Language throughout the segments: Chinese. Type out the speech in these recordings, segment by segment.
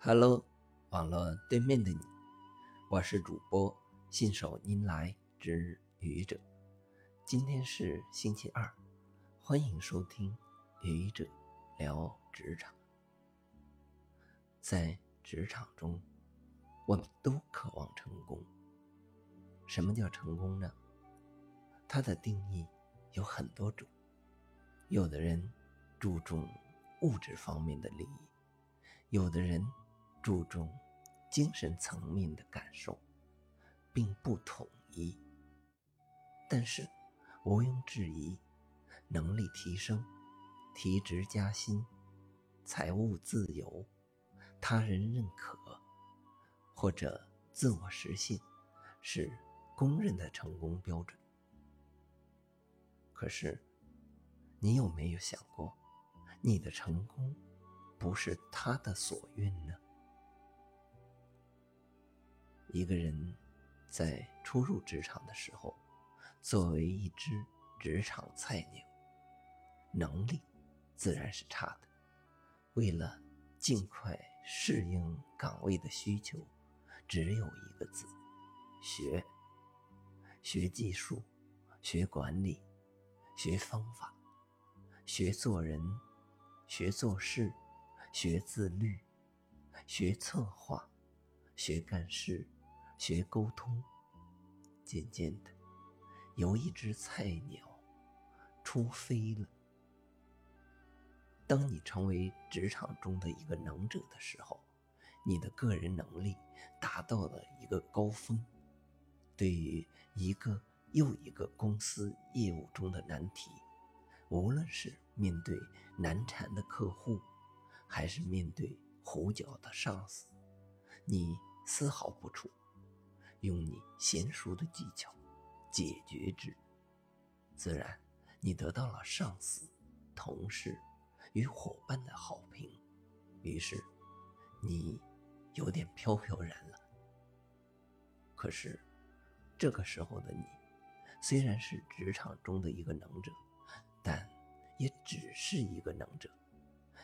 Hello，网络对面的你，我是主播信手拈来之愚者。今天是星期二，欢迎收听愚者聊职场。在职场中，我们都渴望成功。什么叫成功呢？它的定义有很多种。有的人注重物质方面的利益，有的人。注重精神层面的感受，并不统一。但是，毋庸置疑，能力提升、提职加薪、财务自由、他人认可或者自我实现，是公认的成功标准。可是，你有没有想过，你的成功不是他的所愿呢？一个人在初入职场的时候，作为一只职场菜鸟，能力自然是差的。为了尽快适应岗位的需求，只有一个字：学。学技术，学管理，学方法，学做人，学做事，学自律，学策划，学干事。学沟通，渐渐的，有一只菜鸟出飞了。当你成为职场中的一个能者的时候，你的个人能力达到了一个高峰。对于一个又一个公司业务中的难题，无论是面对难缠的客户，还是面对胡搅的上司，你丝毫不怵。用你娴熟的技巧解决之，自然你得到了上司、同事与伙伴的好评，于是你有点飘飘然了。可是这个时候的你，虽然是职场中的一个能者，但也只是一个能者，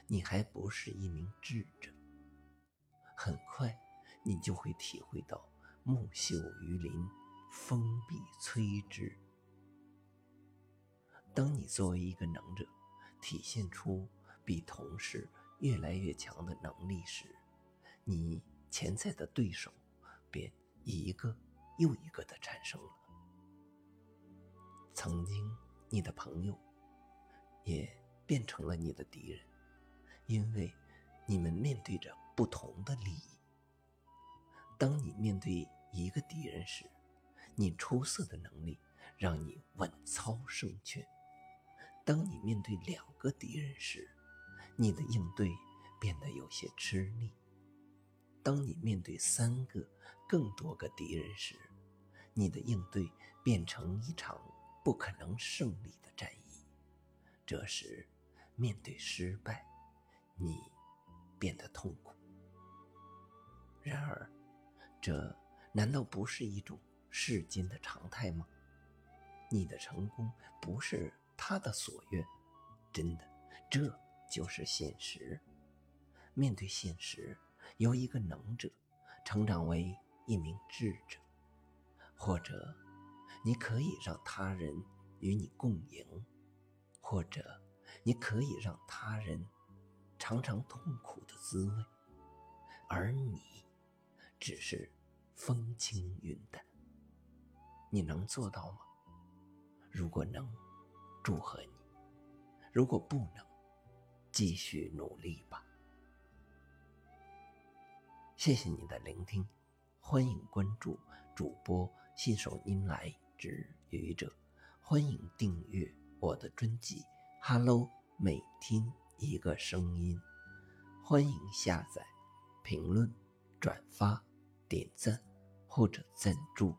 你还不是一名智者。很快，你就会体会到。木秀于林，风必摧之。当你作为一个能者，体现出比同事越来越强的能力时，你潜在的对手便一个又一个的产生了。曾经你的朋友，也变成了你的敌人，因为你们面对着不同的利益。当你面对一个敌人时，你出色的能力让你稳操胜券；当你面对两个敌人时，你的应对变得有些吃力；当你面对三个、更多个敌人时，你的应对变成一场不可能胜利的战役。这时，面对失败，你变得痛苦。然而，这。难道不是一种世间的常态吗？你的成功不是他的所愿，真的，这就是现实。面对现实，由一个能者成长为一名智者，或者你可以让他人与你共赢，或者你可以让他人尝尝痛苦的滋味，而你只是。风轻云淡，你能做到吗？如果能，祝贺你；如果不能，继续努力吧。谢谢你的聆听，欢迎关注主播信手拈来之愚者，欢迎订阅我的专辑《Hello》，每天一个声音，欢迎下载、评论、转发。点赞或者赞助。